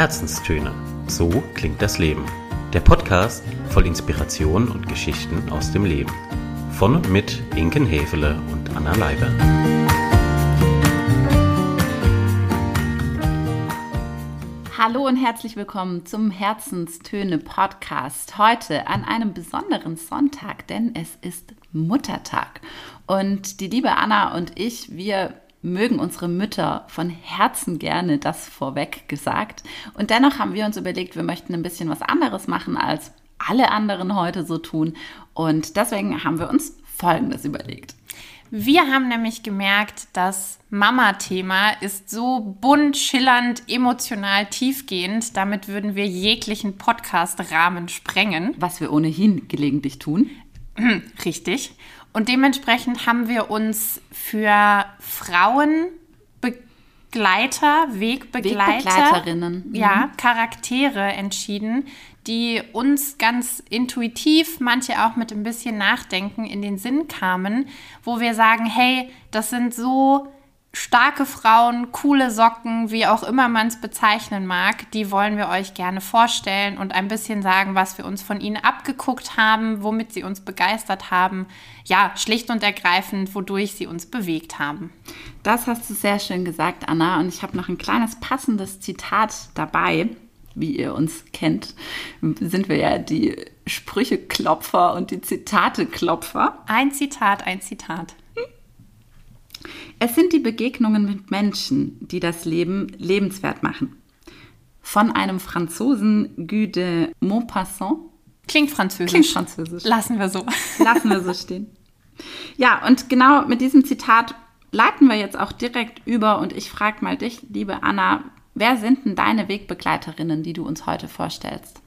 Herzenstöne. So klingt das Leben. Der Podcast voll Inspiration und Geschichten aus dem Leben. Von und mit Inken Hefele und Anna Leiber. Hallo und herzlich willkommen zum Herzenstöne Podcast. Heute an einem besonderen Sonntag, denn es ist Muttertag. Und die liebe Anna und ich, wir mögen unsere Mütter von Herzen gerne, das vorweg gesagt. Und dennoch haben wir uns überlegt, wir möchten ein bisschen was anderes machen, als alle anderen heute so tun. Und deswegen haben wir uns Folgendes überlegt. Wir haben nämlich gemerkt, das Mama-Thema ist so bunt, schillernd, emotional, tiefgehend. Damit würden wir jeglichen Podcast-Rahmen sprengen. Was wir ohnehin gelegentlich tun. Richtig. Und dementsprechend haben wir uns für Frauenbegleiter, Wegbegleiter, Wegbegleiterinnen, ja, mhm. Charaktere entschieden, die uns ganz intuitiv, manche auch mit ein bisschen Nachdenken in den Sinn kamen, wo wir sagen, hey, das sind so starke Frauen, coole Socken, wie auch immer man es bezeichnen mag, die wollen wir euch gerne vorstellen und ein bisschen sagen, was wir uns von ihnen abgeguckt haben, womit sie uns begeistert haben. Ja, schlicht und ergreifend, wodurch sie uns bewegt haben. Das hast du sehr schön gesagt, Anna. Und ich habe noch ein kleines passendes Zitat dabei. Wie ihr uns kennt, sind wir ja die Sprücheklopfer und die Zitateklopfer. Ein Zitat, ein Zitat. Es sind die Begegnungen mit Menschen, die das Leben lebenswert machen. Von einem Franzosen Guy de Maupassant. Klingt französisch. Klingt französisch. Lassen wir so. Lassen wir so stehen. Ja, und genau mit diesem Zitat leiten wir jetzt auch direkt über und ich frage mal dich, liebe Anna, wer sind denn deine Wegbegleiterinnen, die du uns heute vorstellst?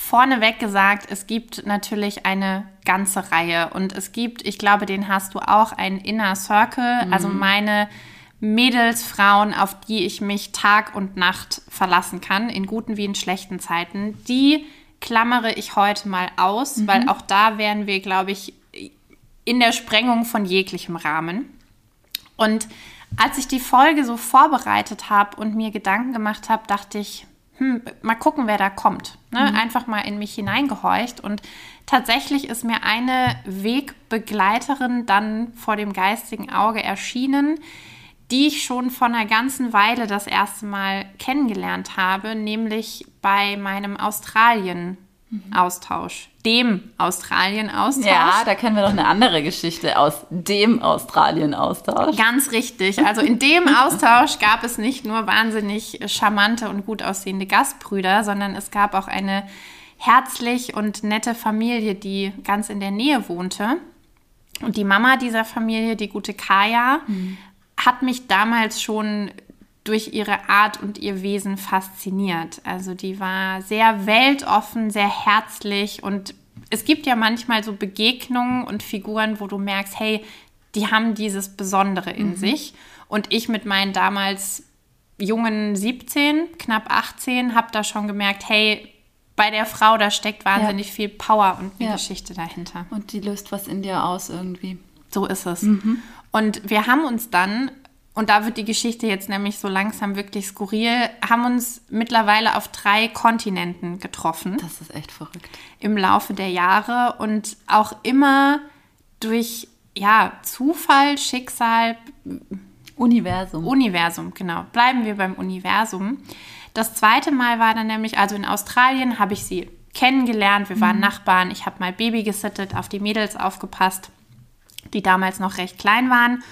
Vorneweg gesagt, es gibt natürlich eine ganze Reihe und es gibt, ich glaube, den hast du auch, einen Inner Circle, mhm. also meine Mädels, Frauen, auf die ich mich Tag und Nacht verlassen kann, in guten wie in schlechten Zeiten, die klammere ich heute mal aus, mhm. weil auch da wären wir, glaube ich, in der Sprengung von jeglichem Rahmen. Und als ich die Folge so vorbereitet habe und mir Gedanken gemacht habe, dachte ich, hm, mal gucken, wer da kommt. Ne? Mhm. Einfach mal in mich hineingehorcht. Und tatsächlich ist mir eine Wegbegleiterin dann vor dem geistigen Auge erschienen, die ich schon vor einer ganzen Weile das erste Mal kennengelernt habe, nämlich bei meinem Australien Austausch. Dem Australien-Austausch. Ja, da kennen wir noch eine andere Geschichte aus dem Australien-Austausch. Ganz richtig. Also in dem Austausch gab es nicht nur wahnsinnig charmante und gut aussehende Gastbrüder, sondern es gab auch eine herzlich und nette Familie, die ganz in der Nähe wohnte. Und die Mama dieser Familie, die gute Kaya, mhm. hat mich damals schon durch ihre Art und ihr Wesen fasziniert. Also die war sehr weltoffen, sehr herzlich und es gibt ja manchmal so Begegnungen und Figuren, wo du merkst, hey, die haben dieses Besondere in mhm. sich. Und ich mit meinen damals jungen 17, knapp 18, habe da schon gemerkt, hey, bei der Frau, da steckt wahnsinnig ja. viel Power und eine ja. Geschichte dahinter. Und die löst was in dir aus irgendwie. So ist es. Mhm. Und wir haben uns dann und da wird die Geschichte jetzt nämlich so langsam wirklich skurril, haben uns mittlerweile auf drei Kontinenten getroffen. Das ist echt verrückt. Im Laufe der Jahre und auch immer durch ja, Zufall, Schicksal, Universum. Universum, genau. Bleiben wir beim Universum. Das zweite Mal war dann nämlich, also in Australien habe ich sie kennengelernt. Wir waren mhm. Nachbarn. Ich habe mal Baby gesittet, auf die Mädels aufgepasst, die damals noch recht klein waren.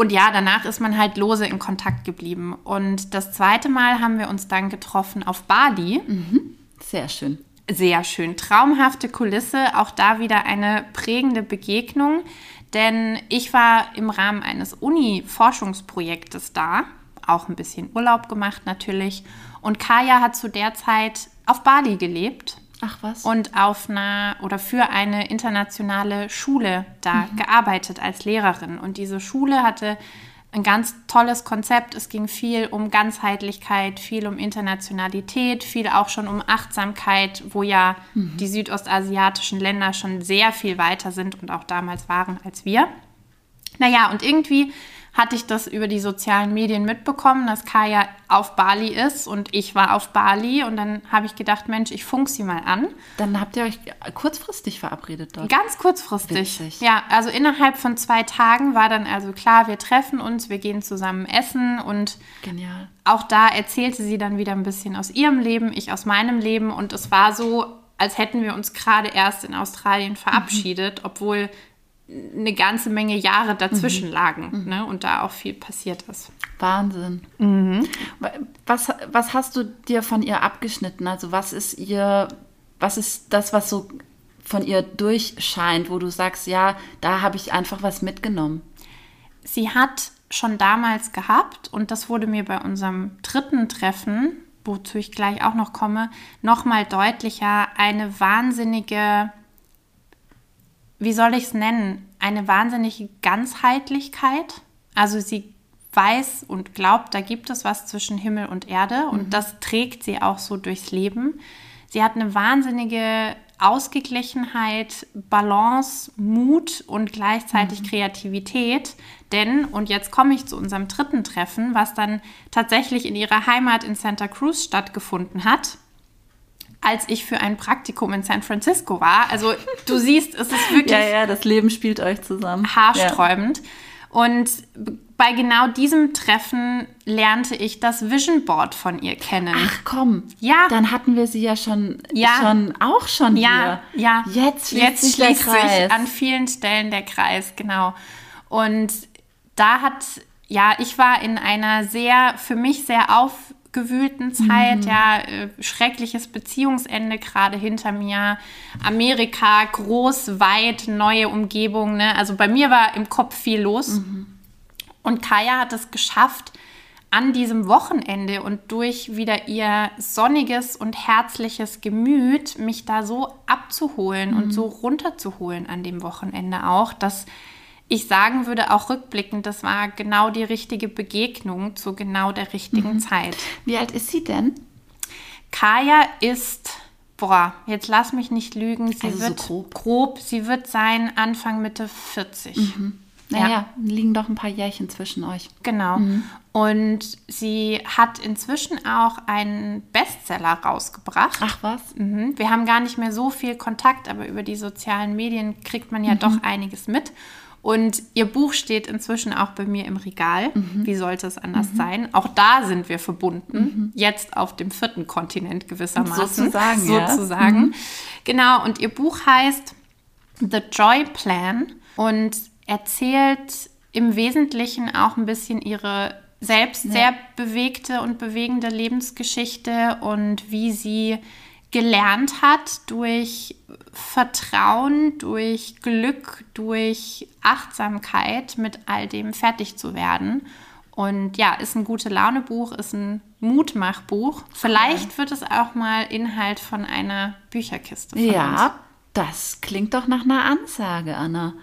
Und ja, danach ist man halt lose in Kontakt geblieben. Und das zweite Mal haben wir uns dann getroffen auf Bali. Mhm. Sehr schön. Sehr schön. Traumhafte Kulisse. Auch da wieder eine prägende Begegnung. Denn ich war im Rahmen eines Uni-Forschungsprojektes da. Auch ein bisschen Urlaub gemacht natürlich. Und Kaya hat zu der Zeit auf Bali gelebt Ach was. Und auf einer oder für eine internationale Schule da mhm. gearbeitet als Lehrerin. Und diese Schule hatte ein ganz tolles Konzept. Es ging viel um Ganzheitlichkeit, viel um Internationalität, viel auch schon um Achtsamkeit, wo ja mhm. die südostasiatischen Länder schon sehr viel weiter sind und auch damals waren als wir. Naja, und irgendwie hatte ich das über die sozialen Medien mitbekommen, dass Kaya auf Bali ist und ich war auf Bali und dann habe ich gedacht, Mensch, ich funk sie mal an. Dann habt ihr euch kurzfristig verabredet dort. Ganz kurzfristig. Witzig. Ja, also innerhalb von zwei Tagen war dann also klar, wir treffen uns, wir gehen zusammen essen und Genial. auch da erzählte sie dann wieder ein bisschen aus ihrem Leben, ich aus meinem Leben und es war so, als hätten wir uns gerade erst in Australien verabschiedet, obwohl eine ganze Menge Jahre dazwischen lagen ne, und da auch viel passiert ist. Wahnsinn. Wa- Was, was hast du dir von ihr abgeschnitten? Also was ist ihr, was ist das, was so von ihr durchscheint, wo du sagst, ja, da habe ich einfach was mitgenommen. Sie hat schon damals gehabt und das wurde mir bei unserem dritten Treffen, wozu ich gleich auch noch komme, nochmal deutlicher, eine wahnsinnige, wie soll ich es nennen, eine wahnsinnige Ganzheitlichkeit. Also sie weiß und glaubt, da gibt es was zwischen Himmel und Erde und das trägt sie auch so durchs Leben. Sie hat eine wahnsinnige Ausgeglichenheit, Balance, Mut und gleichzeitig Kreativität. Denn, und jetzt komme ich zu unserem dritten Treffen, was dann tatsächlich in ihrer Heimat in Santa Cruz stattgefunden hat, als ich für ein Praktikum in San Francisco war. Also du siehst, es ist wirklich Ja, ja, das Leben spielt euch zusammen. haarsträubend. Und bei genau diesem Treffen lernte ich das Vision Board von ihr kennen. Ach komm, Ja. dann hatten wir sie ja schon, Ja. schon auch schon Ja, hier. ja. Jetzt schließt Jetzt sich der schließt Kreis. sich an vielen Stellen der Kreis, genau. Und da hat, ja, ich war in einer sehr, für mich sehr aufgewühlten Zeit, ja, äh, schreckliches Beziehungsende gerade hinter mir. Amerika, groß, weit, neue Umgebung, ne? Also bei mir war im Kopf viel los. Und Kaya hat es geschafft, an diesem Wochenende und durch wieder ihr sonniges und herzliches Gemüt mich da so abzuholen und so runterzuholen an dem Wochenende auch, dass ich sagen würde, auch rückblickend, das war genau die richtige Begegnung zu genau der richtigen Zeit. Wie alt ist sie denn? Kaya ist, boah, jetzt lass mich nicht lügen, sie Also so wird grob. grob, sie wird sein Anfang Mitte 40. Naja, liegen doch ein paar Jährchen zwischen euch. Genau. Und sie hat inzwischen auch einen Bestseller rausgebracht. Ach was? Mhm. Wir haben gar nicht mehr so viel Kontakt, aber über die sozialen Medien kriegt man ja doch einiges mit. Und ihr Buch steht inzwischen auch bei mir im Regal. Wie sollte es anders sein? Auch da sind wir verbunden. Jetzt auf dem vierten Kontinent gewissermaßen. Sozusagen, ja. Sozusagen. Genau. Und ihr Buch heißt The Joy Plan und erzählt im Wesentlichen auch ein bisschen ihre selbst sehr bewegte und bewegende Lebensgeschichte und wie sie gelernt hat, durch Vertrauen, durch Glück, durch Achtsamkeit mit all dem fertig zu werden. Und ja, ist ein gute Laune-Buch, ist ein Mutmachbuch. Vielleicht wird es auch mal Inhalt von einer Bücherkiste. Von uns. Ja, das klingt doch nach einer Ansage, Anna.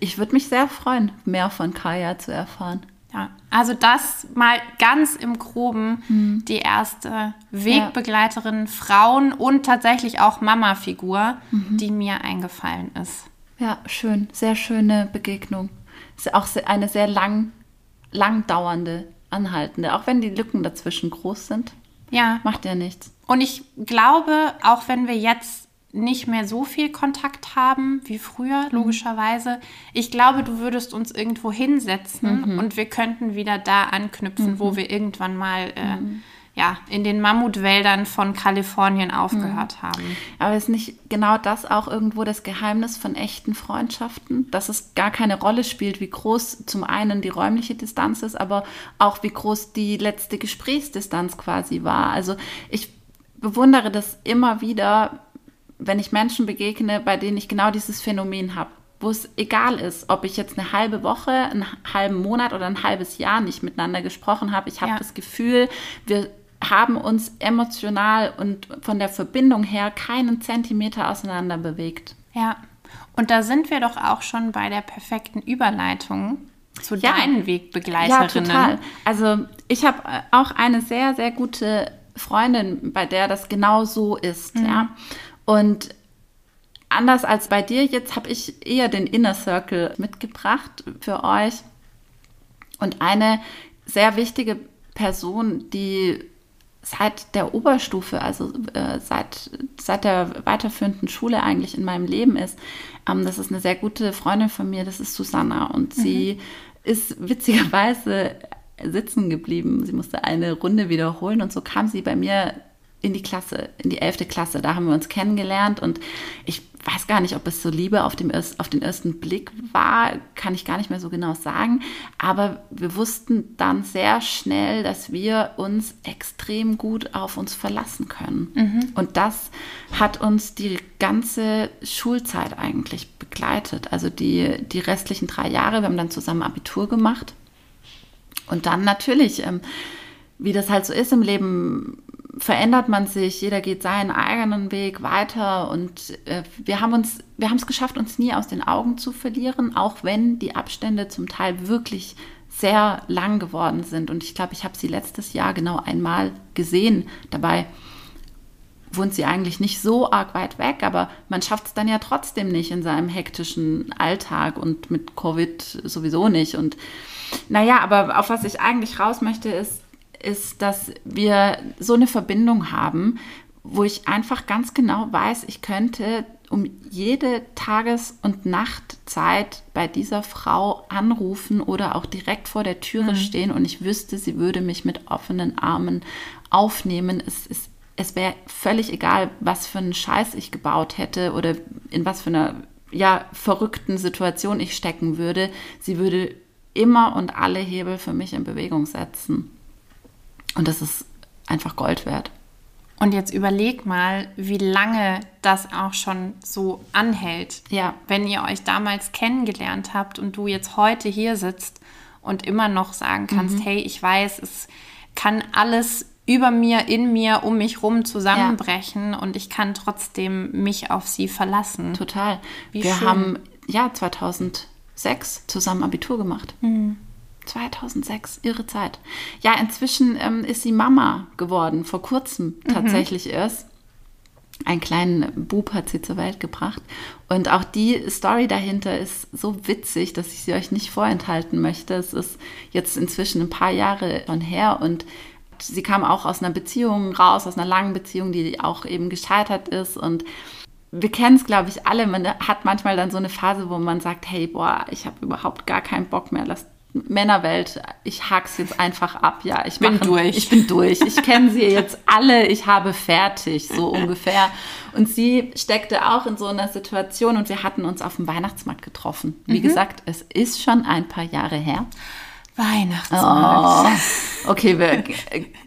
Ich würde mich sehr freuen, mehr von Kaya zu erfahren. Ja, also das mal ganz im Groben Hm. die erste Wegbegleiterin, Frauen und tatsächlich auch Mama-Figur, Mhm. die mir eingefallen ist. Ja, schön, sehr schöne Begegnung. Ist auch eine sehr lang, lang dauernde, anhaltende, auch wenn die Lücken dazwischen groß sind. Ja, Macht ja nichts. und ich glaube, auch wenn wir jetzt nicht mehr so viel Kontakt haben wie früher, Mhm. logischerweise, ich glaube, du würdest uns irgendwo hinsetzen Mhm. und wir könnten wieder da anknüpfen, wo wir irgendwann mal äh, ja, in den Mammutwäldern von Kalifornien aufgehört Mhm. haben. Aber ist nicht genau das auch irgendwo das Geheimnis von echten Freundschaften? Dass es gar keine Rolle spielt, wie groß zum einen die räumliche Distanz ist, aber auch wie groß die letzte Gesprächsdistanz quasi war. Also ich bewundere das immer wieder, wenn ich Menschen begegne, bei denen ich genau dieses Phänomen habe. Wo es egal ist, ob ich jetzt eine halbe Woche, einen halben Monat oder ein halbes Jahr nicht miteinander gesprochen habe. Ich habe Ja. das Gefühl, wir haben uns emotional und von der Verbindung her keinen Zentimeter auseinander bewegt. Ja, und da sind wir doch auch schon bei der perfekten Überleitung zu Ja. deinen Ja, Wegbegleiterinnen. total. Also ich habe äh, auch eine sehr, sehr gute Freundin, bei der das genau so ist. Ja. Und anders als bei dir, jetzt habe ich eher den Inner Circle mitgebracht für euch. Und eine sehr wichtige Person, die seit der Oberstufe, also äh, seit, seit der weiterführenden Schule eigentlich in meinem Leben ist. Ähm, das ist eine sehr gute Freundin von mir, das ist Susanna. Und mhm. sie ist witzigerweise sitzen geblieben. Sie musste eine Runde wiederholen und so kam sie bei mir in die Klasse, in die elfte Klasse. Da haben wir uns kennengelernt und ich weiß gar nicht, ob es so Liebe auf, dem, auf den ersten Blick war, kann ich gar nicht mehr so genau sagen. Aber wir wussten dann sehr schnell, dass wir uns extrem gut auf uns verlassen können. Mhm. Und das hat uns die ganze Schulzeit eigentlich begleitet. Also die, die restlichen drei Jahre. Wir haben dann zusammen Abitur gemacht. Und dann natürlich, ähm, wie das halt so ist im Leben, verändert man sich, jeder geht seinen eigenen Weg weiter und äh, wir haben uns, wir haben es geschafft, uns nie aus den Augen zu verlieren, auch wenn die Abstände zum Teil wirklich sehr lang geworden sind. Und ich glaube, ich habe sie letztes Jahr genau einmal gesehen. Dabei wohnt sie eigentlich nicht so arg weit weg, aber man schafft es dann ja trotzdem nicht in seinem hektischen Alltag und mit Covid sowieso nicht. Und naja, aber auf was ich eigentlich raus möchte, ist, ist, dass wir so eine Verbindung haben, wo ich einfach ganz genau weiß, ich könnte um jede Tages- und Nachtzeit bei dieser Frau anrufen oder auch direkt vor der Türe mhm. stehen und ich wüsste, sie würde mich mit offenen Armen aufnehmen. Es, es, es wäre völlig egal, was für einen Scheiß ich gebaut hätte oder in was für einer ja, verrückten Situation ich stecken würde. Sie würde immer und alle Hebel für mich in Bewegung setzen. Und das ist einfach Gold wert. Und jetzt überleg mal, wie lange das auch schon so anhält. Ja. Wenn ihr euch damals kennengelernt habt und du jetzt heute hier sitzt und immer noch sagen kannst, mhm. hey, ich weiß, es kann alles über mir, in mir, um mich rum zusammenbrechen ja. und ich kann trotzdem mich auf sie verlassen. Total. Wie Wir schön. haben ja 2006 zusammen Abitur gemacht. Mhm. 2006, irre Zeit. Ja, inzwischen ähm, ist sie Mama geworden, vor kurzem mhm. tatsächlich mhm. erst. Einen kleinen Bub hat sie zur Welt gebracht. Und auch die Story dahinter ist so witzig, dass ich sie euch nicht vorenthalten möchte. Es ist jetzt inzwischen ein paar Jahre schon her und sie kam auch aus einer Beziehung raus, aus einer langen Beziehung, die auch eben gescheitert ist. Und wir kennen es, glaube ich, alle. Man hat manchmal dann so eine Phase, wo man sagt, hey, boah, ich habe überhaupt gar keinen Bock mehr, lass Männerwelt, ich hack's jetzt einfach ab. Ja, ich bin durch. Ich bin durch. Ich kenne sie jetzt alle. Ich habe fertig, so ungefähr. Und sie steckte auch in so einer Situation und wir hatten uns auf dem Weihnachtsmarkt getroffen. Wie mhm. gesagt, es ist schon ein paar Jahre her. Weihnachtsmarkt. Oh, okay, wir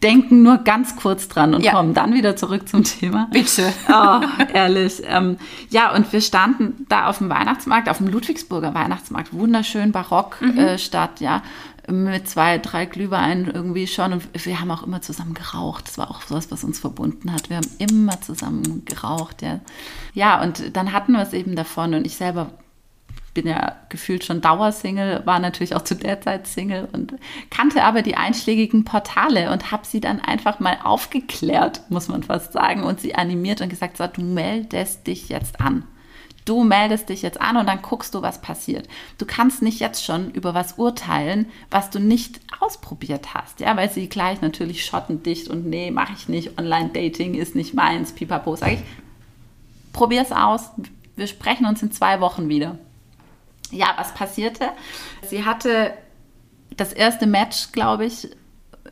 denken nur ganz kurz dran und ja. kommen dann wieder zurück zum Thema. Bitte. Oh, ehrlich. Ähm, ja, und wir standen da auf dem Weihnachtsmarkt, auf dem Ludwigsburger Weihnachtsmarkt, wunderschön barock mhm. äh, Stadt, ja, mit zwei, drei Glühweinen irgendwie schon. Und wir haben auch immer zusammen geraucht. Das war auch sowas, was uns verbunden hat. Wir haben immer zusammen geraucht, ja. Ja, und dann hatten wir es eben davon und ich selber bin ja gefühlt schon Dauersingle, war natürlich auch zu der Zeit Single und kannte aber die einschlägigen Portale und habe sie dann einfach mal aufgeklärt, muss man fast sagen, und sie animiert und gesagt, so, du meldest dich jetzt an. Du meldest dich jetzt an und dann guckst du, was passiert. Du kannst nicht jetzt schon über was urteilen, was du nicht ausprobiert hast, ja, weil sie gleich natürlich schottendicht und nee, mache ich nicht, Online-Dating ist nicht meins, pipapo, sage ich, probier's aus, wir sprechen uns in zwei Wochen wieder ja, was passierte? Sie hatte das erste Match, glaube ich,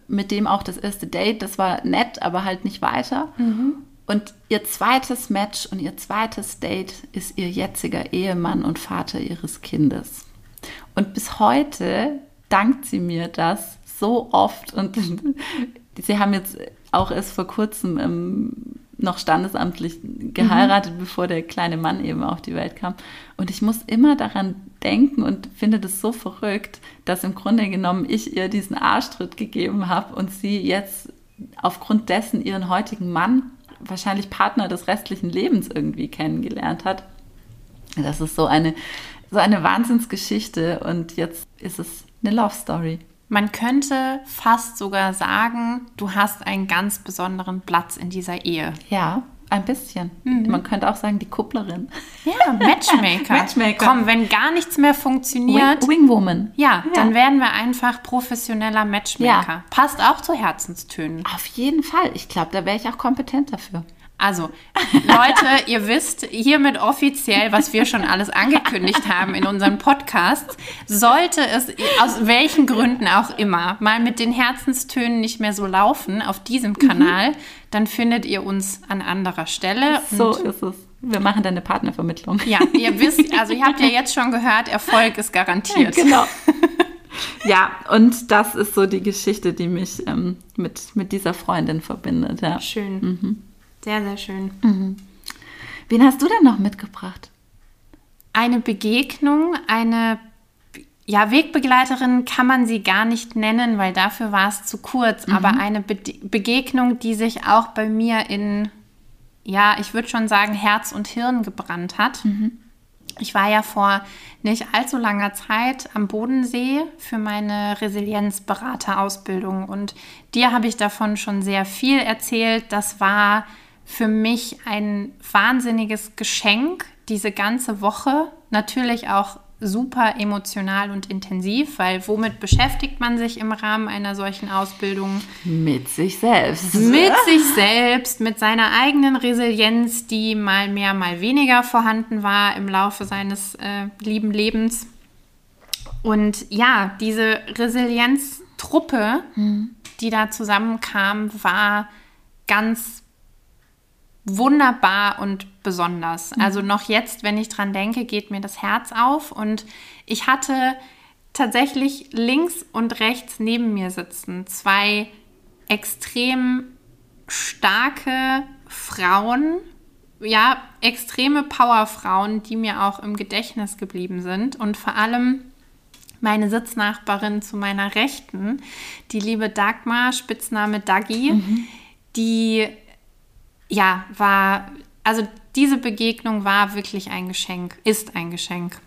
mit dem auch das erste Date. Das war nett, aber halt nicht weiter. Mhm. Und ihr zweites Match und ihr zweites Date ist ihr jetziger Ehemann und Vater ihres Kindes. Und bis heute dankt sie mir das so oft. Und sie haben jetzt auch erst vor kurzem ähm, noch standesamtlich geheiratet, mhm. bevor der kleine Mann eben auf die Welt kam. Und ich muss immer daran denken und finde das so verrückt, dass im Grunde genommen ich ihr diesen Arschtritt gegeben habe und sie jetzt aufgrund dessen ihren heutigen Mann, wahrscheinlich Partner des restlichen Lebens irgendwie kennengelernt hat. Das ist so eine, so eine Wahnsinnsgeschichte und jetzt ist es eine Love Story. Man könnte fast sogar sagen, du hast einen ganz besonderen Platz in dieser Ehe. Ja, Ein bisschen. Man könnte auch sagen, die Kupplerin. Ja, Matchmaker. Matchmaker. Komm, wenn gar nichts mehr funktioniert, Wing, Wingwoman. ja, dann werden wir einfach professioneller Matchmaker. Ja. Passt auch zu Herzenstönen. Auf jeden Fall. Ich glaube, da wäre ich auch kompetent dafür. Also, Leute, ihr wisst hiermit offiziell, was wir schon alles angekündigt haben in unseren Podcasts. Sollte es aus welchen Gründen auch immer mal mit den Herzenstönen nicht mehr so laufen auf diesem Kanal, dann findet ihr uns an anderer Stelle. So ist es. Wir machen dann eine Partnervermittlung. ja, ihr wisst, also ihr habt ja jetzt schon gehört, Erfolg ist garantiert. Genau. ja, und das ist so die Geschichte, die mich ähm, mit, mit dieser Freundin verbindet. Ja. Schön. Sehr, sehr schön. Wen hast du denn noch mitgebracht? eine Begegnung, eine ja, Wegbegleiterin kann man sie gar nicht nennen, weil dafür war es zu kurz, aber eine Be Begegnung, die sich auch bei mir in, ja, ich würde schon sagen, Herz und Hirn gebrannt hat. Ich war ja vor nicht allzu langer Zeit am Bodensee für meine Resilienzberaterausbildung und dir habe ich davon schon sehr viel erzählt. Das war für mich ein wahnsinniges Geschenk, diese ganze Woche. Natürlich auch super emotional und intensiv, weil womit beschäftigt man sich im Rahmen einer solchen Ausbildung? Mit sich selbst. Mit sich selbst, mit seiner eigenen Resilienz, die mal mehr, mal weniger vorhanden war im Laufe seines äh, lieben Lebens. Und ja, diese Resilienztruppe, die da zusammenkam, war ganz wunderbar und besonders. Also noch jetzt, wenn ich dran denke, geht mir das Herz auf. Und ich hatte tatsächlich links und rechts neben mir sitzen zwei extrem starke Frauen, ja, extreme Powerfrauen, die mir auch im Gedächtnis geblieben sind. Und vor allem meine Sitznachbarin zu meiner Rechten, die liebe Dagmar, Spitzname Dagi, die ja, war, also diese Begegnung war wirklich ein Geschenk, ist ein Geschenk.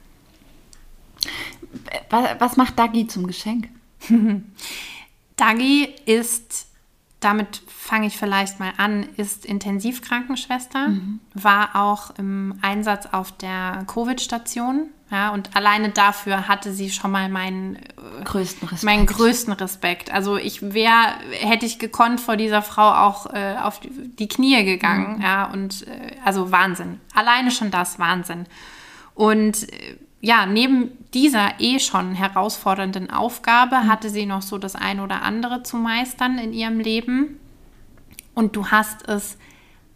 Was, macht Dagi zum Geschenk? Dagi ist, damit fange ich vielleicht mal an, ist Intensivkrankenschwester, war auch im Einsatz auf der Covid-Station. Ja, und alleine dafür hatte sie schon mal meinen äh, Größten Respekt. meinen größten Respekt. Also ich wäre, hätte ich gekonnt, vor dieser Frau auch äh, auf die, Knie gegangen. Ja, und äh, also Wahnsinn. Alleine schon das, Wahnsinn. Und äh, ja, neben dieser eh schon herausfordernden Aufgabe hatte sie noch so das ein oder andere zu meistern in ihrem Leben. Und du hast es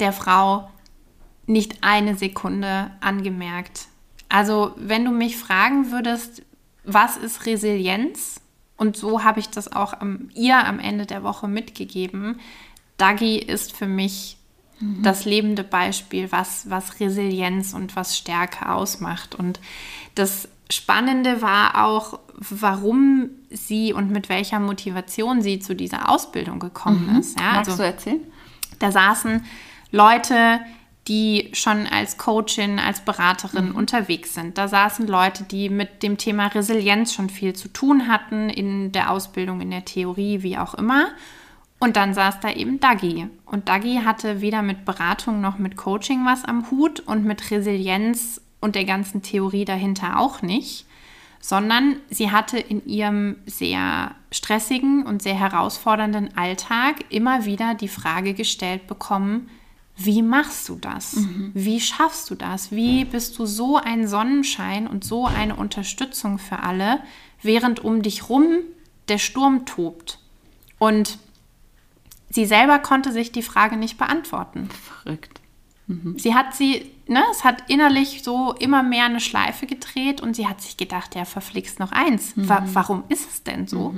der Frau nicht eine Sekunde angemerkt. Also, wenn du mich fragen würdest, was ist Resilienz? Und so habe ich das auch am, ihr am Ende der Woche mitgegeben. Dagi ist für mich das lebende Beispiel, was, was Resilienz und was Stärke ausmacht. Und das Spannende war auch, warum sie und mit welcher Motivation sie zu dieser Ausbildung gekommen ist. Ja, Magst also, du erzählen? da saßen Leute, die schon als Coachin, als Beraterin unterwegs sind. Da saßen Leute, die mit dem Thema Resilienz schon viel zu tun hatten in der Ausbildung, in der Theorie, wie auch immer. Und dann saß da eben Dagi. Und Dagi hatte weder mit Beratung noch mit Coaching was am Hut und mit Resilienz und der ganzen Theorie dahinter auch nicht, sondern sie hatte in ihrem sehr stressigen und sehr herausfordernden Alltag immer wieder die Frage gestellt bekommen, wie machst du das? Wie schaffst du das? Wie bist du so ein Sonnenschein und so eine Unterstützung für alle, während um dich rum der Sturm tobt? Und sie selber konnte sich die Frage nicht beantworten. Verrückt. Sie hat sie, ne, es hat innerlich so immer mehr eine Schleife gedreht und sie hat sich gedacht, ja, verflixt noch eins. Wa warum ist es denn so?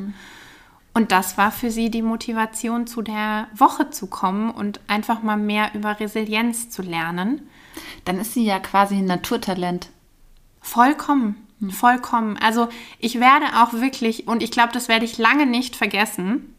Und das war für sie die Motivation, zu der Woche zu kommen und einfach mal mehr über Resilienz zu lernen. Dann ist sie ja quasi ein Naturtalent. Vollkommen, vollkommen. Also ich werde auch wirklich, und ich glaube, das werde ich lange nicht vergessen,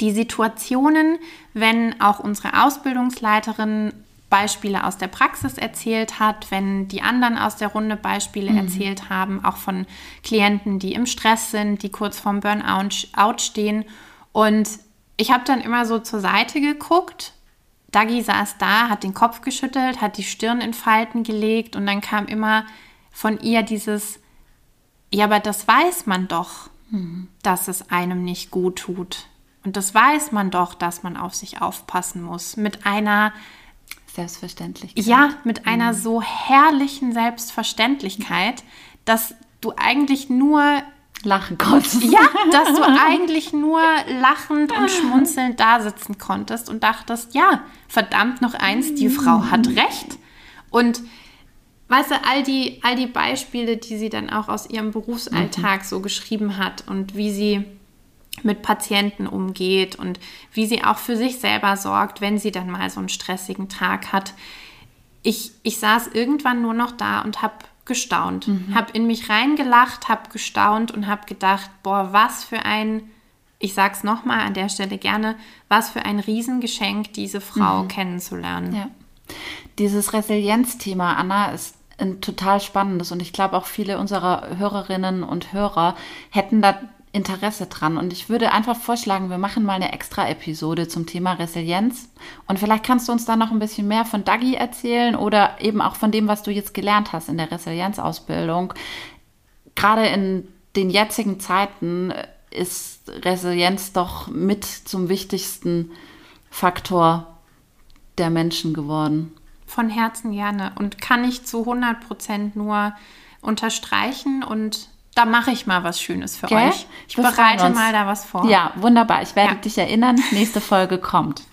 die Situationen, wenn auch unsere Ausbildungsleiterin Beispiele aus der Praxis erzählt hat, wenn die anderen aus der Runde Beispiele erzählt haben, auch von Klienten, die im Stress sind, die kurz vorm Burnout out stehen. Und ich habe dann immer so zur Seite geguckt, Dagi saß da, hat den Kopf geschüttelt, hat die Stirn in Falten gelegt und dann kam immer von ihr dieses, ja, aber das weiß man doch, mhm. dass es einem nicht gut tut. Und das weiß man doch, dass man auf sich aufpassen muss. Mit einer Selbstverständlichkeit. Ja, mit einer mhm. so herrlichen Selbstverständlichkeit, dass du eigentlich nur lachen konntest. Ja, dass du eigentlich nur lachend und schmunzelnd da sitzen konntest und dachtest, ja, verdammt noch eins, die Frau hat recht. Und weißt du, all die, all die Beispiele, die sie dann auch aus ihrem Berufsalltag mhm. so geschrieben hat und wie sie mit Patienten umgeht und wie sie auch für sich selber sorgt, wenn sie dann mal so einen stressigen Tag hat. Ich, ich saß irgendwann nur noch da und habe gestaunt, mhm. habe in mich reingelacht, habe gestaunt und habe gedacht, boah, was für ein, ich sag's nochmal an der Stelle gerne, was für ein Riesengeschenk, diese Frau mhm. kennenzulernen. Ja. Dieses Resilienzthema, Anna, ist ein total spannendes und ich glaube auch viele unserer Hörerinnen und Hörer hätten da Interesse dran. Und ich würde einfach vorschlagen, wir machen mal eine extra Episode zum Thema Resilienz. Und vielleicht kannst du uns da noch ein bisschen mehr von Dagi erzählen oder eben auch von dem, was du jetzt gelernt hast in der Resilienzausbildung. Gerade in den jetzigen Zeiten ist Resilienz doch mit zum wichtigsten Faktor der Menschen geworden. Von Herzen gerne und kann ich zu 100 Prozent nur unterstreichen und da mache ich mal was Schönes für Gell? euch. Ich Wir bereite mal da was vor. Ja, wunderbar. Ich werde ja. dich erinnern. Nächste Folge kommt.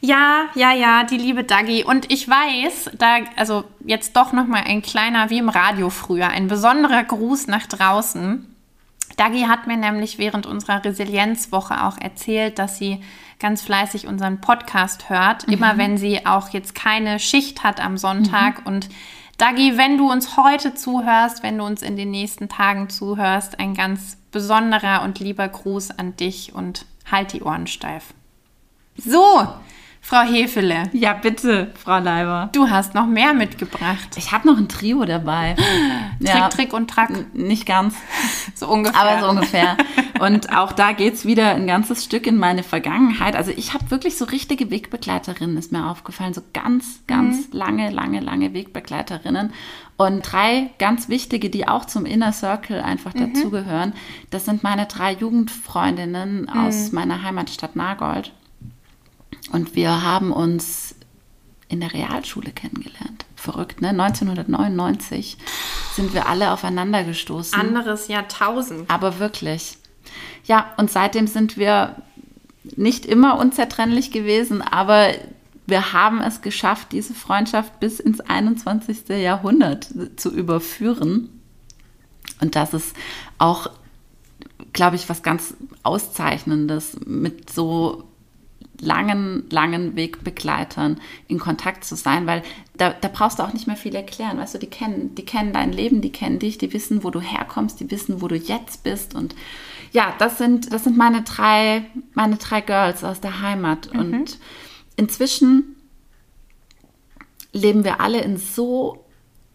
ja, ja, ja, die liebe Dagi. Und ich weiß, da, also jetzt doch nochmal ein kleiner, wie im Radio früher, ein besonderer Gruß nach draußen. Dagi hat mir nämlich während unserer Resilienzwoche auch erzählt, dass sie ganz fleißig unseren Podcast hört, mhm. immer wenn sie auch jetzt keine Schicht hat am Sonntag mhm. und Dagi, wenn du uns heute zuhörst, wenn du uns in den nächsten Tagen zuhörst, ein ganz besonderer und lieber Gruß an dich und halt die Ohren steif. So, Frau Hefele. Ja, bitte, Frau Leiber. Du hast noch mehr mitgebracht. Ich habe noch ein Trio dabei. Trick, ja, Trick und Track. Nicht ganz. So ungefähr. Aber so ungefähr. Und auch da geht es wieder ein ganzes Stück in meine Vergangenheit. Also ich habe wirklich so richtige Wegbegleiterinnen, ist mir aufgefallen. So ganz, ganz mhm. lange, lange, lange Wegbegleiterinnen. Und drei ganz wichtige, die auch zum Inner Circle einfach mhm. dazugehören. Das sind meine drei Jugendfreundinnen mhm. aus meiner Heimatstadt Nagold. Und wir haben uns in der Realschule kennengelernt. Verrückt, ne? 1999 sind wir alle aufeinander gestoßen. Anderes Jahrtausend. Aber wirklich. Ja, und seitdem sind wir nicht immer unzertrennlich gewesen, aber wir haben es geschafft, diese Freundschaft bis ins 21. Jahrhundert zu überführen. Und das ist auch, glaube ich, was ganz Auszeichnendes, mit so langen, langen Wegbegleitern in Kontakt zu sein, weil da, da brauchst du auch nicht mehr viel erklären. Weißt du, die kennen, die kennen dein Leben, die kennen dich, die wissen, wo du herkommst, die wissen, wo du jetzt bist. Und ja, das sind, das sind meine drei, meine drei Girls aus der Heimat. Mhm. Und inzwischen leben wir alle in so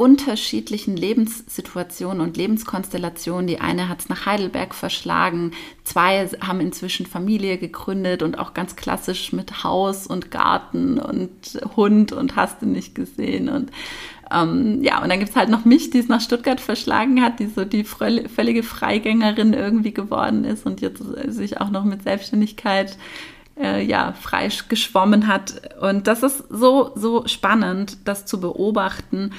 unterschiedlichen Lebenssituationen und Lebenskonstellationen. Die eine hat es nach Heidelberg verschlagen, zwei haben inzwischen Familie gegründet und auch ganz klassisch mit Haus und Garten und Hund und hast du nicht gesehen. Und ähm, ja, und dann gibt es halt noch mich, die es nach Stuttgart verschlagen hat, die so die völlige Freigängerin irgendwie geworden ist und jetzt sich auch noch mit Selbstständigkeit äh, ja, frei geschwommen hat. Und das ist so, so spannend, das zu beobachten,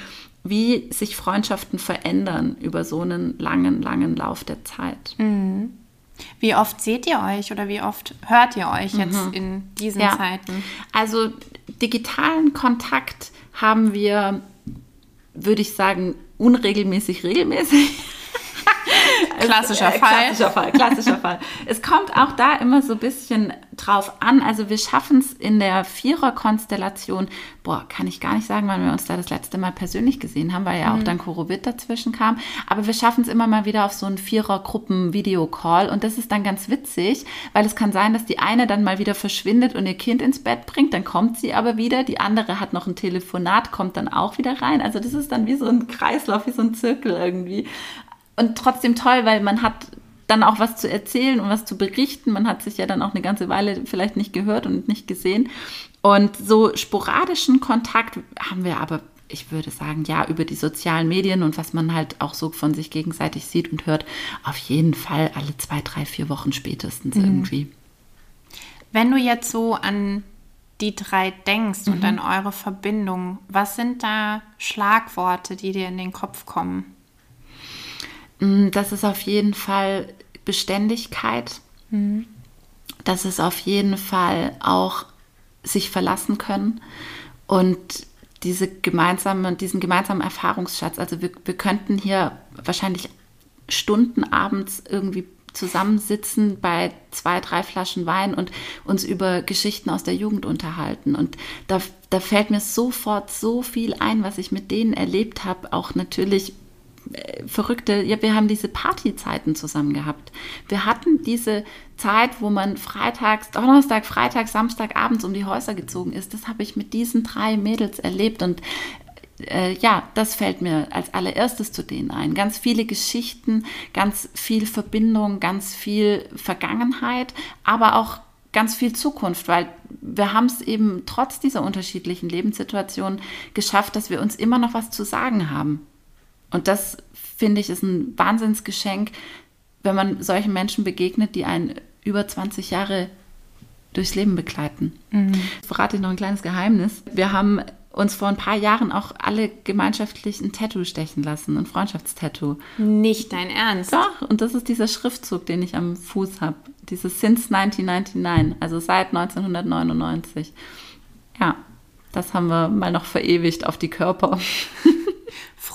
wie sich Freundschaften verändern über so einen langen, langen Lauf der Zeit. Mhm. Wie oft seht ihr euch oder wie oft hört ihr euch jetzt mhm. in diesen ja. Zeiten? Also digitalen Kontakt haben wir, würde ich sagen, unregelmäßig regelmäßig. Klassischer äh, Fall. Klassischer Fall, klassischer Fall. Es kommt auch da immer so ein bisschen drauf an. Also wir schaffen es in der Vierer-Konstellation, boah, kann ich gar nicht sagen, wann wir uns da das letzte Mal persönlich gesehen haben, weil ja auch mhm. dann Korobit dazwischen kam. Aber wir schaffen es immer mal wieder auf so einen Vierer-Gruppen-Video-Call und das ist dann ganz witzig, weil es kann sein, dass die eine dann mal wieder verschwindet und ihr Kind ins Bett bringt, dann kommt sie aber wieder, die andere hat noch ein Telefonat, kommt dann auch wieder rein. Also das ist dann wie so ein Kreislauf, wie so ein Zirkel irgendwie und trotzdem toll, weil man hat dann auch was zu erzählen und was zu berichten. Man hat sich ja dann auch eine ganze Weile vielleicht nicht gehört und nicht gesehen. Und so sporadischen Kontakt haben wir aber ich würde sagen, ja, über die sozialen Medien und was man halt auch so von sich gegenseitig sieht und hört, auf jeden Fall alle zwei, drei, vier Wochen spätestens mhm. irgendwie. Wenn du jetzt so an die drei denkst mhm. und an eure Verbindung, was sind da Schlagworte, die dir in den Kopf kommen? Mm, das ist auf jeden Fall Beständigkeit. Mhm. Das ist auf jeden Fall auch sich verlassen können und diese gemeinsame, diesen gemeinsamen Erfahrungsschatz. Also wir, wir könnten hier wahrscheinlich Stunden abends irgendwie zusammensitzen bei zwei, drei Flaschen Wein und uns über Geschichten aus der Jugend unterhalten. Und da, da fällt mir sofort so viel ein, was ich mit denen erlebt habe. Auch natürlich verrückte, ja, wir haben diese Partyzeiten zusammen gehabt. Wir hatten diese Zeit, wo man freitags, Donnerstag, Freitag, Samstag abends um die Häuser gezogen ist. Das habe ich mit diesen drei Mädels erlebt und äh, ja, das fällt mir als allererstes zu denen ein. Ganz viele Geschichten, ganz viel Verbindung, ganz viel Vergangenheit, aber auch ganz viel Zukunft, weil wir haben es eben trotz dieser unterschiedlichen Lebenssituationen geschafft, dass wir uns immer noch was zu sagen haben. Und das finde ich ist ein Wahnsinnsgeschenk, wenn man solchen Menschen begegnet, die einen über 20 Jahre durchs Leben begleiten. Mhm. Ich verrate noch ein kleines Geheimnis. Wir haben uns vor ein paar Jahren auch alle gemeinschaftlich ein Tattoo stechen lassen, ein Freundschaftstattoo. Nicht dein Ernst? Doch, und das ist dieser Schriftzug, den ich am Fuß habe. Dieses Since 1999, also seit 1999. Ja, das haben wir mal noch verewigt auf die Körper.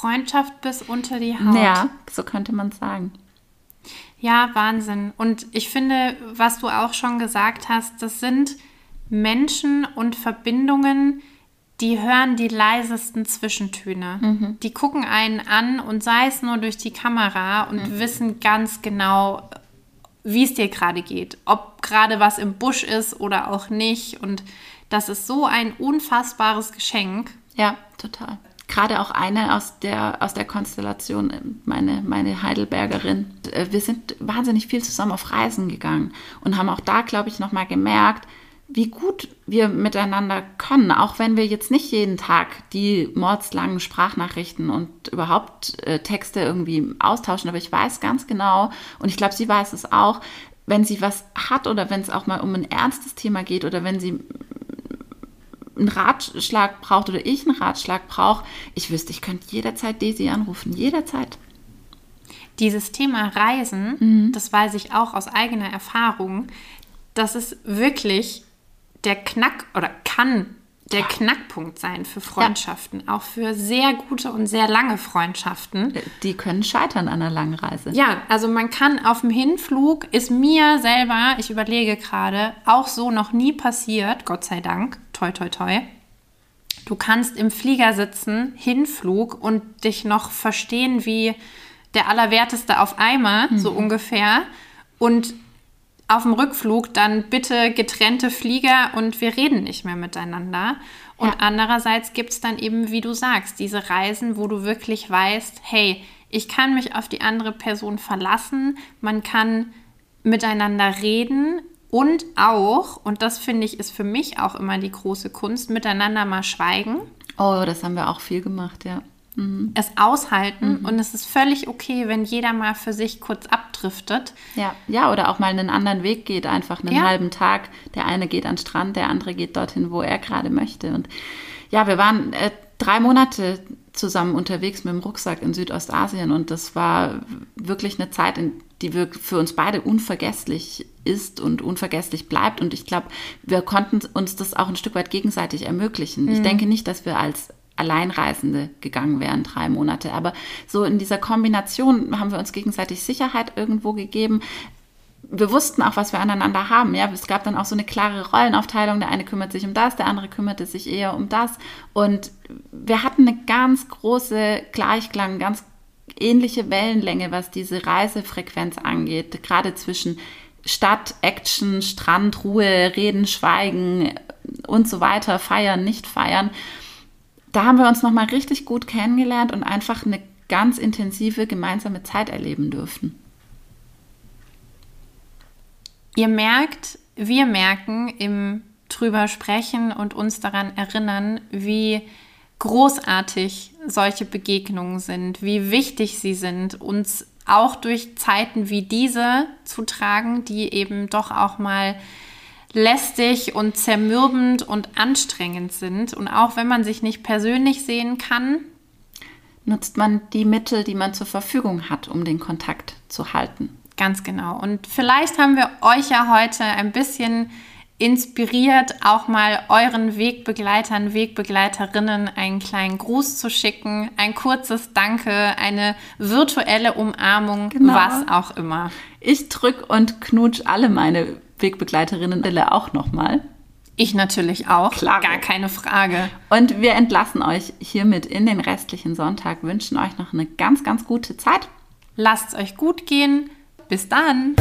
Freundschaft bis unter die Haut. Ja, so könnte man sagen. Ja, Wahnsinn. Und ich finde, was du auch schon gesagt hast, das sind Menschen und Verbindungen, die hören die leisesten Zwischentöne. Mhm. Die gucken einen an und sei es nur durch die Kamera und mhm. wissen ganz genau, wie es dir gerade geht. Ob gerade was im Busch ist oder auch nicht. Und das ist so ein unfassbares Geschenk. Ja, total gerade auch eine aus der, aus der Konstellation, meine, meine Heidelbergerin. Äh, wir sind wahnsinnig viel zusammen auf Reisen gegangen und haben auch da, glaube ich, nochmal gemerkt, wie gut wir miteinander können, auch wenn wir jetzt nicht jeden Tag die mordslangen Sprachnachrichten und überhaupt äh, Texte irgendwie austauschen. Aber ich weiß ganz genau, und ich glaube, sie weiß es auch, wenn sie was hat oder wenn es auch mal um ein ernstes Thema geht oder wenn sie einen Ratschlag braucht oder ich einen Ratschlag brauche, ich wüsste, ich könnte jederzeit Daisy anrufen, jederzeit. Dieses Thema Reisen, mhm. das weiß ich auch aus eigener Erfahrung, das ist wirklich der Knack oder kann der Knackpunkt sein für Freundschaften, ja. auch für sehr gute und sehr lange Freundschaften. Die können scheitern an einer langen Reise. Ja, also man kann auf dem Hinflug, ist mir selber, ich überlege gerade, auch so noch nie passiert, Gott sei Dank, toi toi toi. Du kannst im Flieger sitzen, Hinflug und dich noch verstehen wie der Allerwerteste auf Eimer, mhm. so ungefähr. Und auf dem Rückflug dann bitte getrennte Flieger und wir reden nicht mehr miteinander. Und ja. andererseits gibt es dann eben, wie du sagst, diese Reisen, wo du wirklich weißt, hey, ich kann mich auf die andere Person verlassen, man kann miteinander reden und auch, und das finde ich ist für mich auch immer die große Kunst, miteinander mal schweigen. Oh, das haben wir auch viel gemacht, ja mhm. es aushalten mhm. und es ist völlig okay, wenn jeder mal für sich kurz abdriftet. Ja, ja, oder auch mal einen anderen Weg geht, einfach einen ja. halben Tag. Der eine geht an den Strand, der andere geht dorthin, wo er gerade möchte. Und ja, wir waren äh, drei Monate zusammen unterwegs mit dem Rucksack in Südostasien und das war wirklich eine Zeit, die für uns beide unvergesslich ist und unvergesslich bleibt. Und ich glaube, wir konnten uns das auch ein Stück weit gegenseitig ermöglichen. Mhm. Ich denke nicht, dass wir als Alleinreisende gegangen wären, drei Monate. Aber so in dieser Kombination haben wir uns gegenseitig Sicherheit irgendwo gegeben. Wir wussten auch, was wir aneinander haben. Ja, es gab dann auch so eine klare Rollenaufteilung. Der eine kümmert sich um das, der andere kümmerte sich eher um das. Und wir hatten eine ganz große Gleichklang, ganz ähnliche Wellenlänge, was diese Reisefrequenz angeht, gerade zwischen Stadt, Action, Strand, Ruhe, Reden, Schweigen und so weiter, feiern, nicht feiern da haben wir uns nochmal richtig gut kennengelernt und einfach eine ganz intensive gemeinsame Zeit erleben dürfen. Ihr merkt, wir merken im drüber sprechen und uns daran erinnern, wie großartig solche Begegnungen sind, wie wichtig sie sind, uns auch durch Zeiten wie diese zu tragen, die eben doch auch mal lästig und zermürbend und anstrengend sind. Und auch wenn man sich nicht persönlich sehen kann, nutzt man die Mittel, die man zur Verfügung hat, um den Kontakt zu halten. Ganz genau. Und vielleicht haben wir euch ja heute ein bisschen inspiriert, auch mal euren Wegbegleitern, Wegbegleiterinnen einen kleinen Gruß zu schicken, ein kurzes Danke, eine virtuelle Umarmung, genau. was auch immer. Ich drück und knutsch alle meine Wegbegleiterinnen auch nochmal. Ich natürlich auch, Klar. gar keine Frage. Und wir entlassen euch hiermit in den restlichen Sonntag, wünschen euch noch eine ganz, ganz gute Zeit. Lasst es euch gut gehen. Bis dann!